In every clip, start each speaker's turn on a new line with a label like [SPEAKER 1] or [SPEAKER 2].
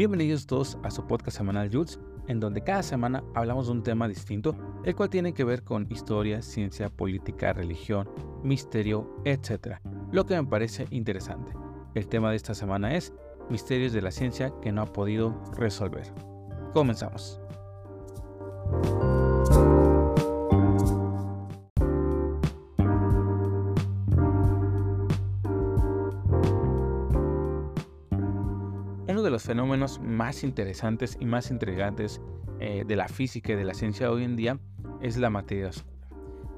[SPEAKER 1] Bienvenidos todos a su podcast semanal Jules, en donde cada semana hablamos de un tema distinto, el cual tiene que ver con historia, ciencia, política, religión, misterio, etc. Lo que me parece interesante. El tema de esta semana es misterios de la ciencia que no ha podido resolver. Comenzamos. Fenómenos más interesantes y más intrigantes eh, de la física y de la ciencia hoy en día es la materia oscura.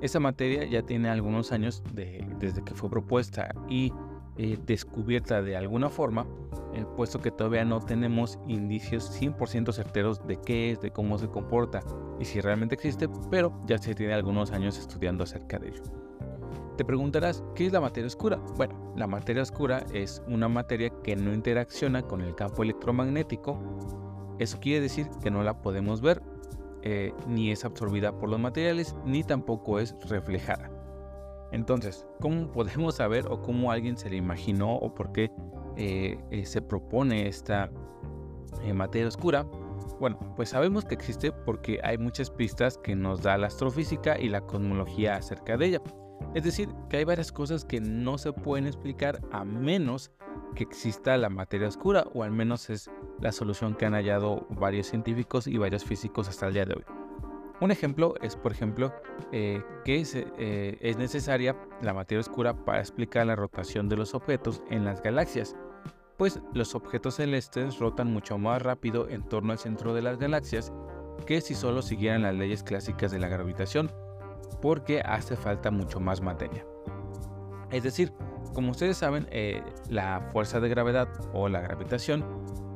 [SPEAKER 1] Esta materia ya tiene algunos años desde que fue propuesta y eh, descubierta de alguna forma, eh, puesto que todavía no tenemos indicios 100% certeros de qué es, de cómo se comporta y si realmente existe, pero ya se tiene algunos años estudiando acerca de ello. Te preguntarás, ¿qué es la materia oscura? Bueno, la materia oscura es una materia que no interacciona con el campo electromagnético. Eso quiere decir que no la podemos ver, eh, ni es absorbida por los materiales, ni tampoco es reflejada. Entonces, ¿cómo podemos saber o cómo alguien se le imaginó o por qué eh, eh, se propone esta materia oscura? Bueno, pues sabemos que existe porque hay muchas pistas que nos da la astrofísica y la cosmología acerca de ella. Es decir, que hay varias cosas que no se pueden explicar a menos que exista la materia oscura, o al menos es la solución que han hallado varios científicos y varios físicos hasta el día de hoy. Un ejemplo es, por ejemplo, eh, que es, eh, es necesaria la materia oscura para explicar la rotación de los objetos en las galaxias, pues los objetos celestes rotan mucho más rápido en torno al centro de las galaxias que si solo siguieran las leyes clásicas de la gravitación, porque hace falta mucho más materia. Es decir, como ustedes saben, eh, la fuerza de gravedad o la gravitación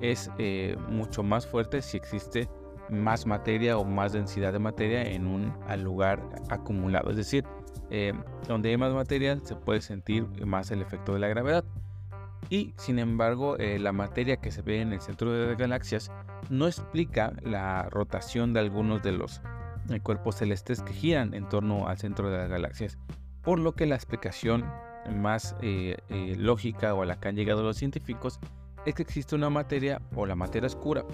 [SPEAKER 1] es eh, mucho más fuerte si existe más materia o más densidad de materia en un lugar acumulado. Es decir, eh, donde hay más materia se puede sentir más el efecto de la gravedad. Y sin embargo, la materia que se ve en el centro de las galaxias no explica la rotación de algunos de los cuerpos celestes que giran en torno al centro de las galaxias, por lo que la explicación más eh, eh, lógica o a la que han llegado los científicos es que existe una materia o la materia oscura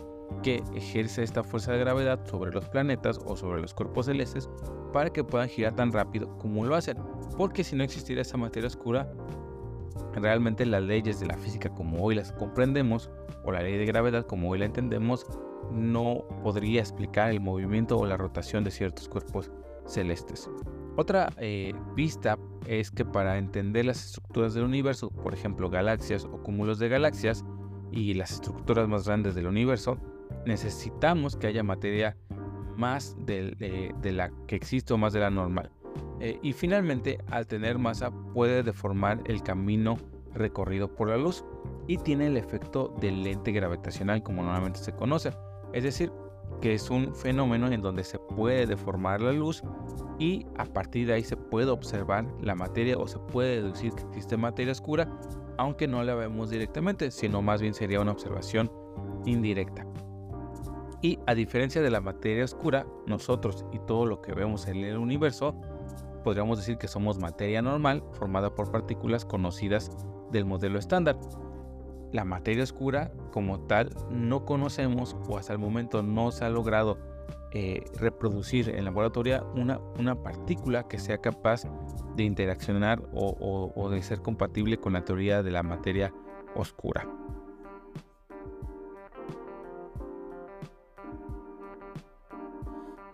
[SPEAKER 1] que ejerce esta fuerza de gravedad sobre los planetas o sobre los cuerpos celestes para que puedan girar tan rápido como lo hacen. Porque si no existiera esa materia oscura, realmente las leyes de la física como hoy las comprendemos o la ley de gravedad como hoy la entendemos no podría explicar el movimiento o la rotación de ciertos cuerpos celestes. Otra eh, pista es que para entender las estructuras del universo, por ejemplo galaxias o cúmulos de galaxias y las estructuras más grandes del universo, necesitamos que haya materia más de, la que existe o más de la normal. Eh, y finalmente, al tener masa, puede deformar el camino recorrido por la luz y tiene el efecto del lente gravitacional como normalmente se conoce. Es decir, que es un fenómeno en donde se puede deformar la luz y a partir de ahí se puede observar la materia o se puede deducir que existe materia oscura, aunque no la vemos directamente, sino más bien sería una observación indirecta. Y a diferencia de la materia oscura, nosotros y todo lo que vemos en el universo, podríamos decir que somos materia normal formada por partículas conocidas del modelo estándar la materia oscura como tal no conocemos o hasta el momento no se ha logrado eh, reproducir en laboratorio una, una partícula que sea capaz de interaccionar o, de ser compatible con la teoría de la materia oscura.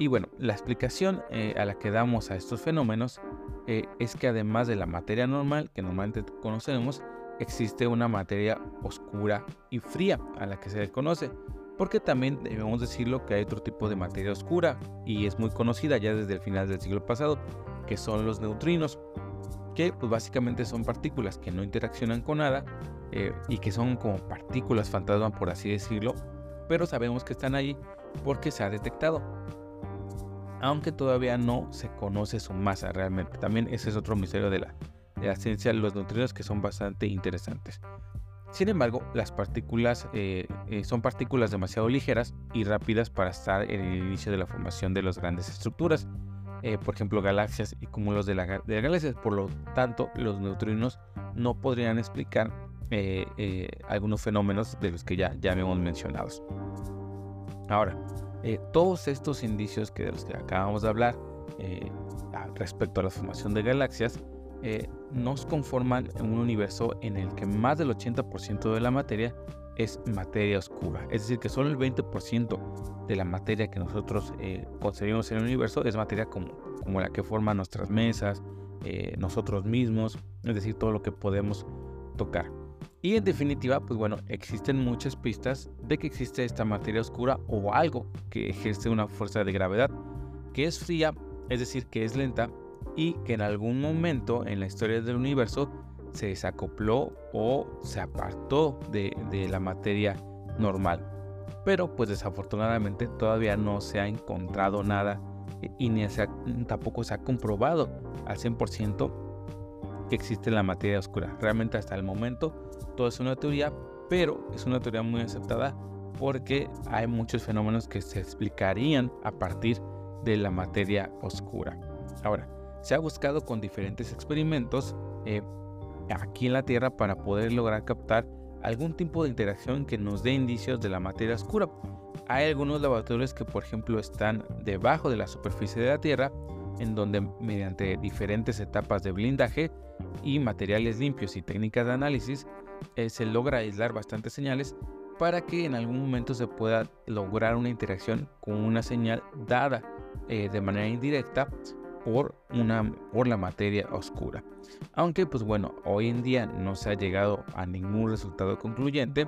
[SPEAKER 1] Y bueno, la explicación eh, a la que damos a estos fenómenos eh, es que además de la materia normal que normalmente conocemos, existe una materia oscura y fría a la que se desconoce, porque también debemos decirlo que hay otro tipo de materia oscura y es muy conocida ya desde el final del siglo pasado, que son los neutrinos, que pues básicamente son partículas que no interaccionan con nada eh, y que son como partículas fantasma por así decirlo, pero sabemos que están ahí porque se ha detectado. Aunque todavía no se conoce su masa realmente. También ese es otro misterio de la, la ciencia los neutrinos que son bastante interesantes. Sin embargo, las partículas eh, eh, son partículas demasiado ligeras y rápidas para estar en el inicio de la formación de las grandes estructuras, eh, por ejemplo galaxias y cúmulos de, la, de galaxias. Por lo tanto, los neutrinos no podrían explicar algunos fenómenos de los que ya, ya hemos mencionado. Ahora, todos estos indicios que de los que acabamos de hablar respecto a la formación de galaxias nos conforman en un universo en el que más del 80% de la materia es materia oscura. Es decir, que solo el 20% de la materia que nosotros eh, concebimos en el universo es materia como, la que forma nuestras mesas, eh, nosotros mismos, es decir, todo lo que podemos tocar. Y en definitiva, pues bueno, existen muchas pistas de que existe esta materia oscura o algo que ejerce una fuerza de gravedad, que es fría, es decir, que es lenta y que en algún momento en la historia del universo se desacopló o se apartó de, la materia normal. Pero pues desafortunadamente todavía no se ha encontrado nada y ni tampoco se ha comprobado al 100% que existe la materia oscura. Realmente hasta el momento todo es una teoría, pero es una teoría muy aceptada porque hay muchos fenómenos que se explicarían a partir de la materia oscura. Ahora, se ha buscado con diferentes experimentos eh, aquí en la Tierra para poder lograr captar algún tipo de interacción que nos dé indicios de la materia oscura. Hay algunos laboratorios que por ejemplo están debajo de la superficie de la Tierra, en donde mediante diferentes etapas de blindaje y materiales limpios y técnicas de análisis eh, se logra aislar bastantes señales para que en algún momento se pueda lograr una interacción con una señal dada eh, de manera indirecta por, una, por la materia oscura. Aunque pues bueno, hoy en día no se ha llegado a ningún resultado concluyente,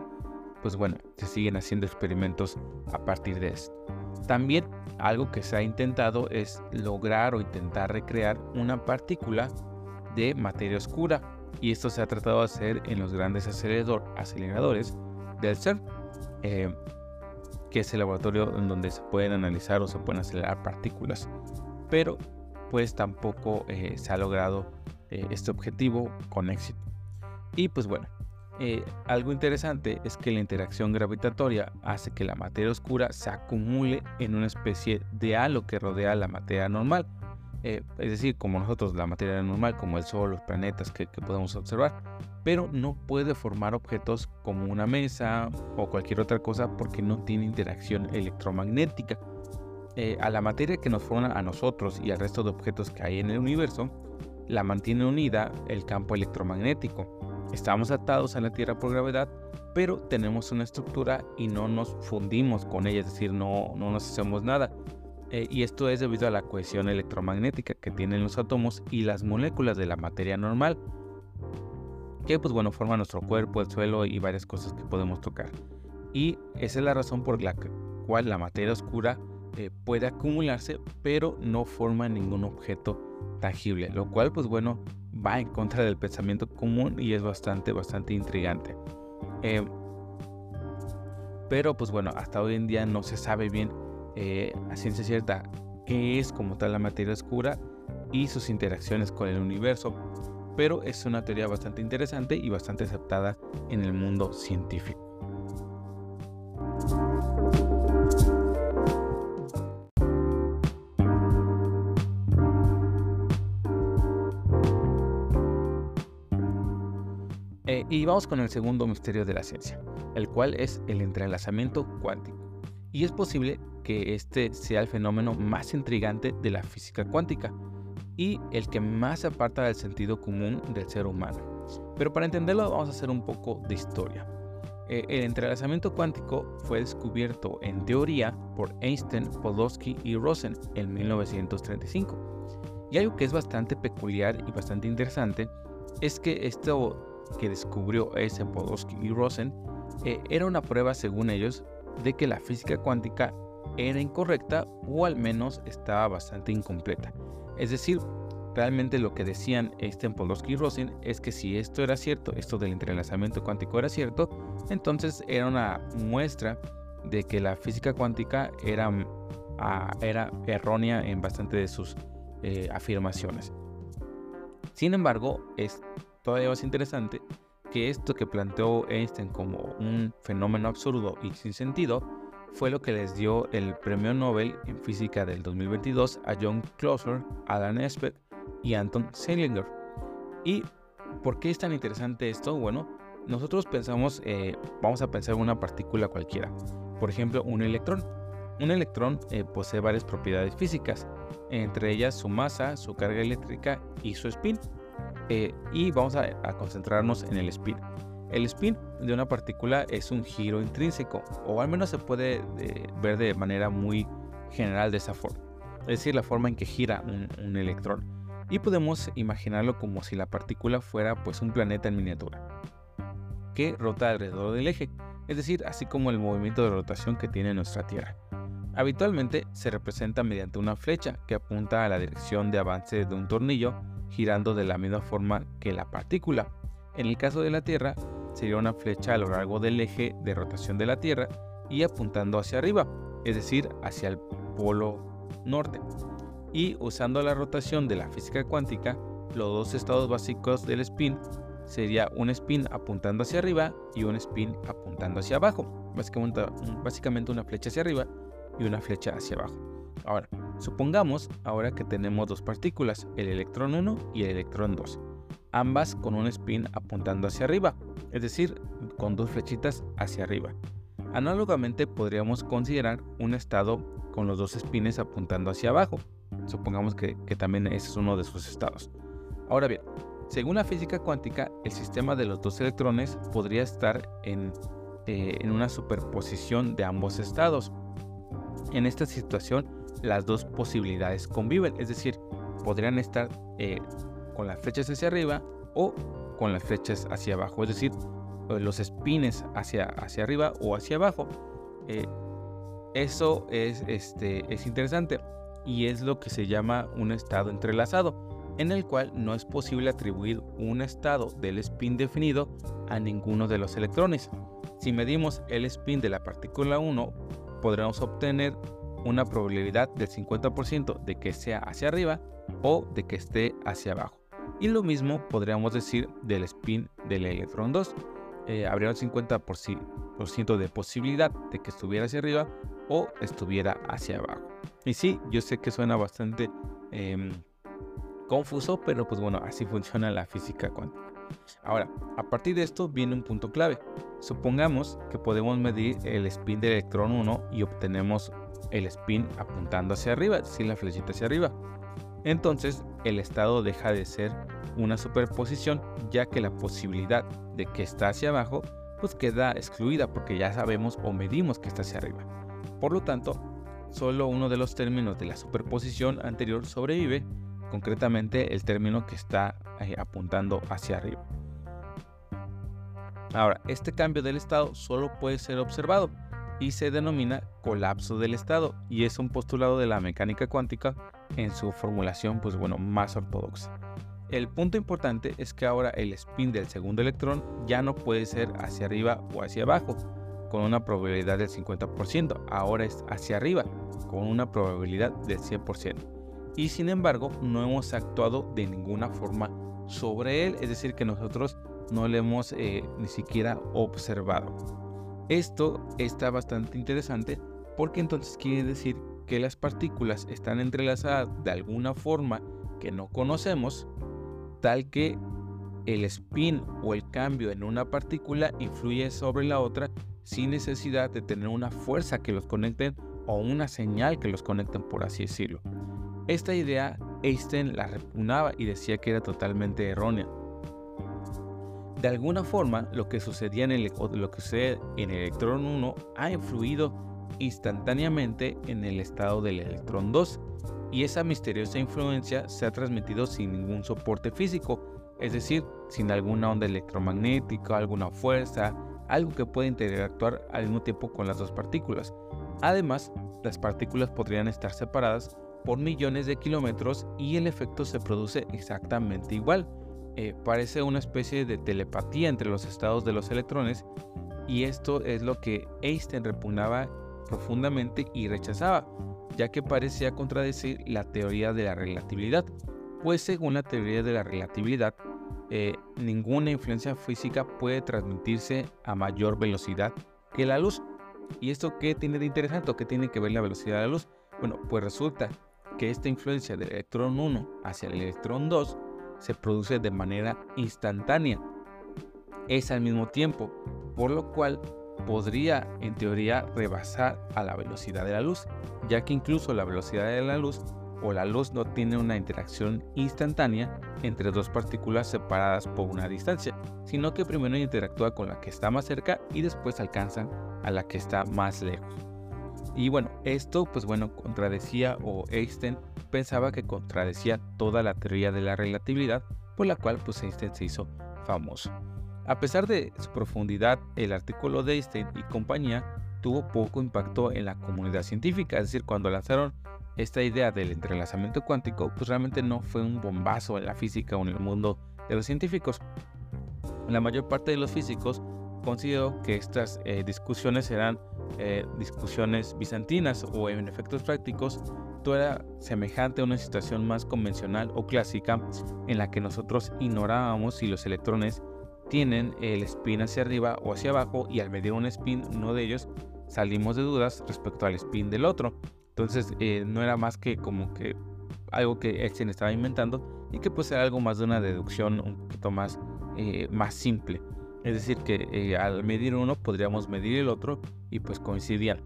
[SPEAKER 1] pues bueno, se siguen haciendo experimentos a partir de esto. También algo que se ha intentado es lograr o intentar recrear una partícula de materia oscura y esto se ha tratado de hacer en los grandes aceleradores del CERN, eh, que es el laboratorio en donde se pueden analizar o se pueden acelerar partículas. Pero pues tampoco eh, se ha logrado eh, este objetivo con éxito. Y pues bueno, eh, algo interesante es que la interacción gravitatoria hace que la materia oscura se acumule en una especie de halo que rodea la materia normal. es decir, como nosotros, la materia normal, como el Sol, los planetas que, que podemos observar, pero no puede formar objetos como una mesa o cualquier otra cosa porque no tiene interacción electromagnética. Eh, a la materia que nos forma a nosotros y al resto de objetos que hay en el universo, la mantiene unida el campo electromagnético. Estamos atados a la Tierra por gravedad, pero tenemos una estructura y no nos fundimos con ella, es decir, no, no nos hacemos nada. Eh, y esto es debido a la cohesión electromagnética que tienen los átomos y las moléculas de la materia normal, que pues bueno, forman nuestro cuerpo, el suelo y varias cosas que podemos tocar. Y esa es la razón por la cual la materia oscura eh, puede acumularse, pero no forma ningún objeto tangible, lo cual pues bueno va en contra del pensamiento común y es bastante, bastante intrigante. Eh, pero pues bueno, hasta hoy en día no se sabe bien eh, a ciencia cierta qué es como tal la materia oscura y sus interacciones con el universo, pero es una teoría bastante interesante y bastante aceptada en el mundo científico. Vamos con el segundo misterio de la ciencia, el cual es el entrelazamiento cuántico. Y es posible que este sea el fenómeno más intrigante de la física cuántica y el que más se aparta del sentido común del ser humano. Pero para entenderlo vamos a hacer un poco de historia. Eh, el entrelazamiento cuántico fue descubierto en teoría por Einstein, Podolsky y Rosen en 1935. Y algo que es bastante peculiar y bastante interesante es que esto que descubrió ese Podolsky y Rosen eh, era una prueba, según ellos, de que la física cuántica era incorrecta o al menos estaba bastante incompleta. Es decir, realmente lo que decían Einstein, Podolsky y Rosen es que si esto era cierto, esto del entrelazamiento cuántico era cierto, entonces era una muestra de que la física cuántica era, ah, era errónea en bastante de sus eh, afirmaciones. Sin embargo, es todavía más interesante que esto que planteó Einstein como un fenómeno absurdo y sin sentido fue lo que les dio el premio Nobel en física del 2022 a John Clauser, Alan Espet y Anton Seilinger. ¿Y por qué es tan interesante esto? Bueno, nosotros pensamos, eh, vamos a pensar en una partícula cualquiera, por ejemplo un electrón. Un electrón eh, posee varias propiedades físicas, entre ellas su masa, su carga eléctrica y su spin. Eh, y vamos a, concentrarnos en el spin. El spin de una partícula es un giro intrínseco, o al menos se puede ver de manera muy general de esa forma. Es decir, la forma en que gira un, un electrón. Y podemos imaginarlo como si la partícula fuera pues un planeta en miniatura, que rota alrededor del eje, es decir, así como el movimiento de rotación que tiene nuestra Tierra. Habitualmente se representa mediante una flecha que apunta a la dirección de avance de un tornillo, girando de la misma forma que la partícula. En el caso de la Tierra, sería una flecha a lo largo del eje de rotación de la Tierra y apuntando hacia arriba, es decir, hacia el polo norte. Y usando la rotación de la física cuántica, los dos estados básicos del spin sería un spin apuntando hacia arriba y un spin apuntando hacia abajo. Básicamente, básicamente una flecha hacia arriba y una flecha hacia abajo. Ahora, supongamos ahora que tenemos dos partículas, el electrón 1 y el electrón 2, ambas con un spin apuntando hacia arriba, es decir, con dos flechitas hacia arriba. Análogamente podríamos considerar un estado con los dos spines apuntando hacia abajo. Supongamos que, también ese es uno de sus estados. Ahora bien, según la física cuántica, el sistema de los dos electrones podría estar en, eh, en una superposición de ambos estados. En esta situación, las dos posibilidades conviven, es decir, podrían estar eh, con las flechas hacia arriba o con las flechas hacia abajo, es decir, eh, los espines hacia, hacia arriba o hacia abajo. Eh, eso es, este, es interesante y es lo que se llama un estado entrelazado, en el cual no es posible atribuir un estado del spin definido a ninguno de los electrones. Si medimos el spin de la partícula 1, podremos obtener una probabilidad del 50% de que sea hacia arriba o de que esté hacia abajo. Y lo mismo podríamos decir del spin del electrón 2. Eh, habría un 50% de posibilidad de que estuviera hacia arriba o estuviera hacia abajo. Y sí, yo sé que suena bastante em, confuso, pero pues bueno, así funciona la física cuántica. Ahora, a partir de esto viene un punto clave. Supongamos que podemos medir el spin del electrón 1 y obtenemos el spin apuntando hacia arriba, sin la flechita hacia arriba. Entonces, el estado deja de ser una superposición, ya que la posibilidad de que está hacia abajo, pues queda excluida porque ya sabemos o medimos que está hacia arriba. Por lo tanto, solo uno de los términos de la superposición anterior sobrevive, concretamente el término que está eh, apuntando hacia arriba. Ahora, este cambio del estado solo puede ser observado y se denomina colapso del estado y es un postulado de la mecánica cuántica en su formulación pues bueno más ortodoxa. El punto importante es que ahora el spin del segundo electrón ya no puede ser hacia arriba o hacia abajo con una probabilidad del 50%, ahora es hacia arriba con una probabilidad del 100%. Y sin embargo no hemos actuado de ninguna forma sobre él, es decir que nosotros no le hemos eh, ni siquiera observado. Esto está bastante interesante porque entonces quiere decir que las partículas están entrelazadas de alguna forma que no conocemos, tal que el spin o el cambio en una partícula influye sobre la otra sin necesidad de tener una fuerza que los conecten o una señal que los conecten, por así decirlo. Esta idea Einstein la repugnaba y decía que era totalmente errónea. De alguna forma, lo que, sucedía en el, lo que sucede en el electrón 1 ha influido instantáneamente en el estado del electrón 2 y esa misteriosa influencia se ha transmitido sin ningún soporte físico, es decir, sin alguna onda electromagnética, alguna fuerza, algo que pueda interactuar al mismo tiempo con las dos partículas. Además, las partículas podrían estar separadas por millones de kilómetros y el efecto se produce exactamente igual. Eh, parece una especie de telepatía entre los estados de los electrones y esto es lo que Einstein repugnaba profundamente y rechazaba, ya que parecía contradecir la teoría de la relatividad, pues según la teoría de la relatividad, eh, ninguna influencia física puede transmitirse a mayor velocidad que la luz. ¿Y esto qué tiene de interesante qué tiene que ver la velocidad de la luz? Bueno, pues resulta que esta influencia del electrón 1 hacia el electrón 2 se produce de manera instantánea. es al mismo tiempo, por lo cual podría en teoría rebasar a la velocidad de la luz, ya que incluso la velocidad de la luz o la luz no tiene una interacción instantánea entre dos partículas separadas por una distancia, sino que primero interactúa con la que está más cerca y después alcanzan a la que está más lejos. Y bueno, esto pues bueno contradecía o Einstein pensaba que contradecía toda la teoría de la relatividad por la cual pues Einstein se hizo famoso. A pesar de su profundidad, el artículo de Einstein y compañía tuvo poco impacto en la comunidad científica, es decir, cuando lanzaron esta idea del entrelazamiento cuántico, pues realmente no fue un bombazo en la física o en el mundo de los científicos. La mayor parte de los físicos consideró que estas eh, discusiones eran eh, discusiones bizantinas o en efectos prácticos todo era semejante a una situación más convencional o clásica en la que nosotros ignorábamos si los electrones tienen el spin hacia arriba o hacia abajo y al medir un spin uno de ellos salimos de dudas respecto al spin del otro. Entonces eh, no era más que como que algo que Einstein estaba inventando y que pues era algo más de una deducción un poquito más, más simple. Es decir, que eh, al medir uno podríamos medir el otro y pues coincidían.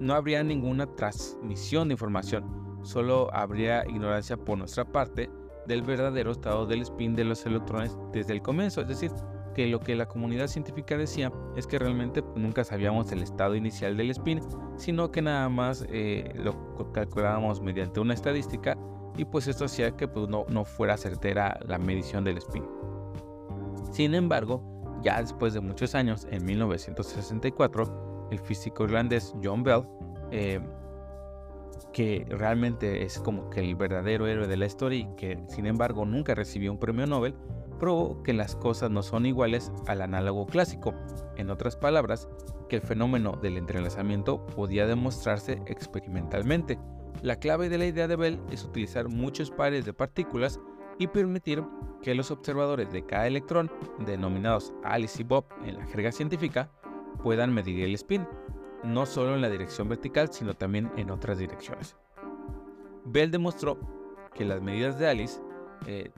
[SPEAKER 1] no habría ninguna transmisión de información, solo habría ignorancia por nuestra parte del verdadero estado del spin de los electrones desde el comienzo. Es decir, que lo que la comunidad científica decía es que realmente nunca sabíamos el estado inicial del spin, sino que nada más eh, lo calculábamos mediante una estadística y pues esto hacía que pues, no, no fuera certera la medición del spin. Sin embargo, ya después de muchos años, en 1964, el físico irlandés John Bell eh, que realmente es como que el verdadero héroe de la historia y que sin embargo nunca recibió un premio Nobel, probó que las cosas no son iguales al análogo clásico. En otras palabras, que el fenómeno del entrelazamiento podía demostrarse experimentalmente. La clave de la idea de Bell es utilizar muchos pares de partículas y permitir que los observadores de cada electrón, denominados Alice y Bob en la jerga científica, puedan medir el spin no solo en la dirección vertical, sino también en otras direcciones. Bell demostró que las medidas de Alice eh,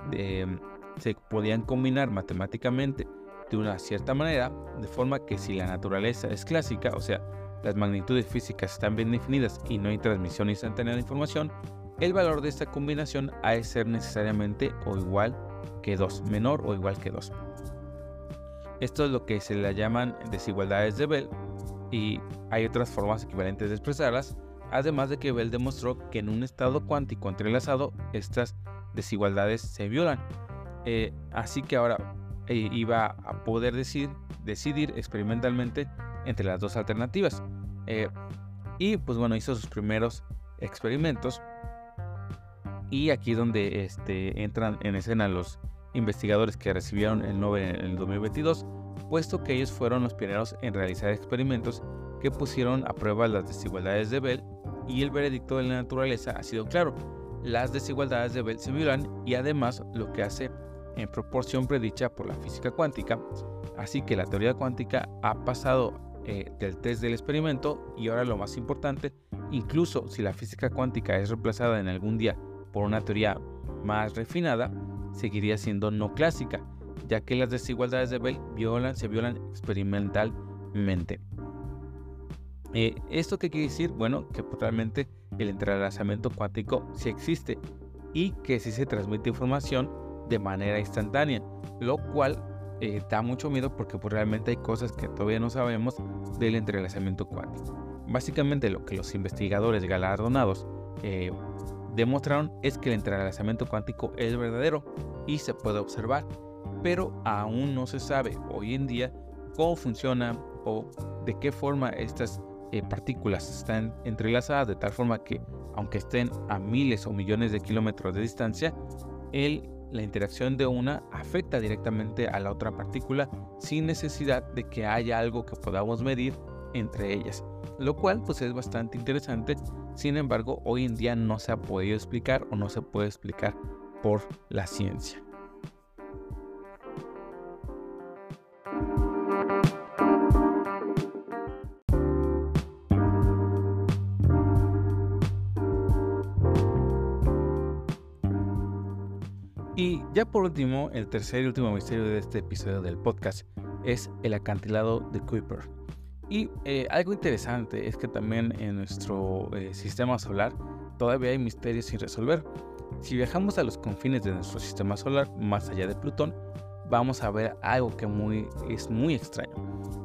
[SPEAKER 1] se podían combinar matemáticamente de una cierta manera, de forma que si la naturaleza es clásica, o sea, las magnitudes físicas están bien definidas y no hay transmisión instantánea de información, el valor de esta combinación ha de ser necesariamente o igual que 2, menor o igual que 2. Esto es lo que se le llaman desigualdades de Bell y hay otras formas equivalentes de expresarlas, además de que Bell demostró que en un estado cuántico entrelazado estas desigualdades se violan. Eh, así que ahora eh, iba a poder decidir experimentalmente entre las dos alternativas. Eh, y pues bueno, hizo sus primeros experimentos. Y aquí donde este, entran en escena los investigadores que recibieron el Nobel en el 2022 puesto que ellos fueron los pioneros en realizar experimentos que pusieron a prueba las desigualdades de Bell y el veredicto de la naturaleza ha sido claro. Las desigualdades de Bell se violan y además lo que hace en proporción predicha por la física cuántica, así que la teoría cuántica ha pasado eh, del test del experimento y ahora lo más importante, incluso si la física cuántica es reemplazada en algún día por una teoría más refinada, seguiría siendo no clásica ya que las desigualdades de Bell violan, se violan experimentalmente. Eh, ¿Esto qué quiere decir? Bueno, que realmente el entrelazamiento cuántico sí existe y que sí se transmite información de manera instantánea, lo cual eh, da mucho miedo porque pues, realmente hay cosas que todavía no sabemos del entrelazamiento cuántico. Básicamente lo que los investigadores galardonados eh, demostraron es que el entrelazamiento cuántico es verdadero y se puede observar pero aún no se sabe hoy en día cómo funciona o de qué forma estas eh, partículas están entrelazadas de tal forma que aunque estén a miles o millones de kilómetros de distancia, la interacción de una afecta directamente a la otra partícula sin necesidad de que haya algo que podamos medir entre ellas, lo cual pues es bastante interesante, sin embargo hoy en día no se ha podido explicar o no se puede explicar por la ciencia. Y Ya por último, el tercer y último misterio de este episodio del podcast es el acantilado de Kuiper. Y eh, algo interesante es que también en nuestro eh, sistema solar todavía hay misterios sin resolver. Si viajamos a los confines de nuestro sistema solar, más allá de Plutón, vamos a ver algo que es muy extraño.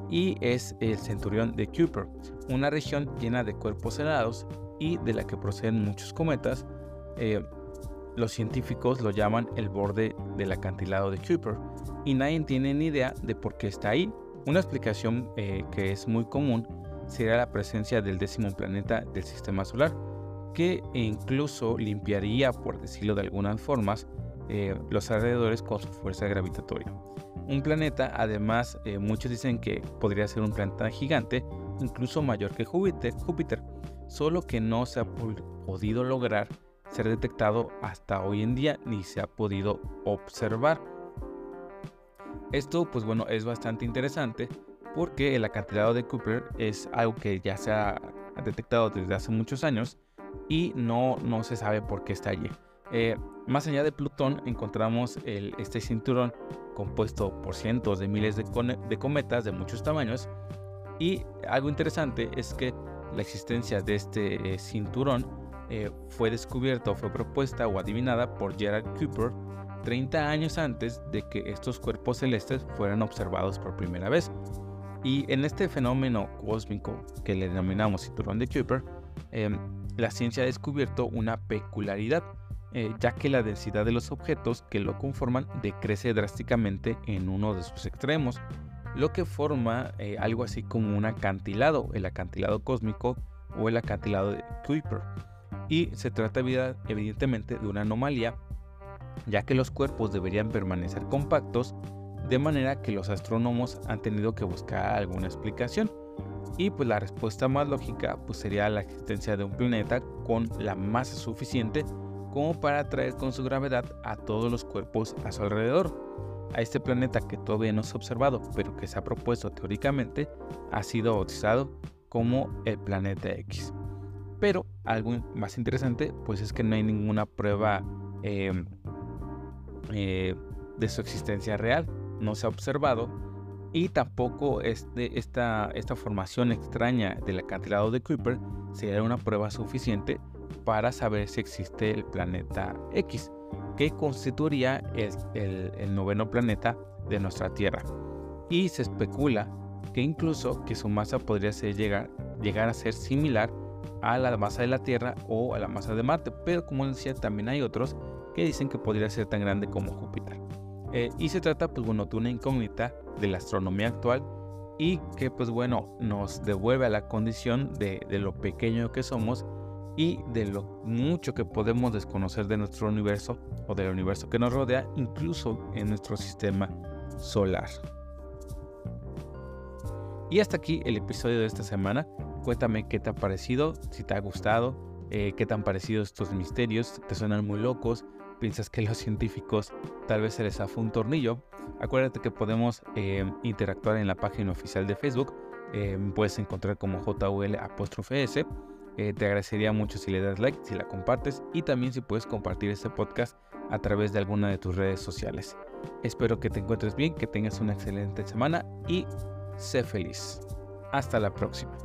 [SPEAKER 1] Y es el centurión de Kuiper, una región llena de cuerpos helados y de la que proceden muchos cometas. Eh, los científicos lo llaman el borde del acantilado de Kuiper y nadie tiene ni idea de por qué está ahí una explicación eh, que es muy común sería la presencia del décimo planeta del sistema solar, que incluso limpiaría, por decirlo de algunas formas, eh, los alrededores con su fuerza gravitatoria. Un planeta, además, eh, muchos dicen que podría ser un planeta gigante, incluso mayor que Júpiter, Júpiter solo que no se ha podido lograr ser detectado hasta hoy en día ni se ha podido observar. Esto, pues bueno, es bastante interesante porque el acantilado de Cooper es algo que ya se ha detectado desde hace muchos años y no, no se sabe por qué está allí. Eh, más allá de Plutón encontramos este cinturón compuesto por cientos de miles de, cometas de muchos tamaños y algo interesante es que la existencia de este eh, cinturón eh, fue descubierta o fue propuesta o adivinada por Gerard Cooper 30 años antes de que estos cuerpos celestes fueran observados por primera vez. Y en este fenómeno cósmico que le denominamos cinturón de Kuiper, em, la ciencia ha descubierto una peculiaridad, eh, ya que la densidad de los objetos que lo conforman decrece drásticamente en uno de sus extremos, lo que forma eh, algo así como un acantilado, el acantilado cósmico o el acantilado de Kuiper. Y se trata evidentemente de una anomalía ya que los cuerpos deberían permanecer compactos, de manera que los astrónomos han tenido que buscar alguna explicación. Y pues la respuesta más lógica pues sería la existencia de un planeta con la masa suficiente como para atraer con su gravedad a todos los cuerpos a su alrededor. A este planeta que todavía no se ha observado, pero que se ha propuesto teóricamente, ha sido bautizado como el planeta X. Pero algo más interesante pues es que no hay ninguna prueba em, eh, de su existencia real. No se ha observado y tampoco este, esta, esta formación extraña del acantilado de Kuiper sería una prueba suficiente para saber si existe el planeta X, que constituiría el, el, noveno planeta de nuestra Tierra. Y se especula que incluso que su masa podría llegar, llegar a ser similar a la masa de la Tierra o a la masa de Marte, pero como decía también hay otros que dicen que podría ser tan grande como Júpiter. Eh, y se trata, pues bueno, de una incógnita de la astronomía actual y que, pues bueno, nos devuelve a la condición de, de lo pequeño que somos y de lo mucho que podemos desconocer de nuestro universo o del universo que nos rodea, incluso en nuestro sistema solar. Y hasta aquí el episodio de esta semana. Cuéntame qué te ha parecido, si te ha gustado, eh, qué te han parecido estos misterios, te suenan muy locos, piensas que los científicos tal vez se les hace un tornillo, acuérdate que podemos eh, interactuar en la página oficial de Facebook. Eh, puedes encontrar como JUL apóstrofe S. Eh, te agradecería mucho si le das like, si la compartes y también si puedes compartir este podcast a través de alguna de tus redes sociales. Espero que te encuentres bien, que tengas una excelente semana y sé feliz. Hasta la próxima.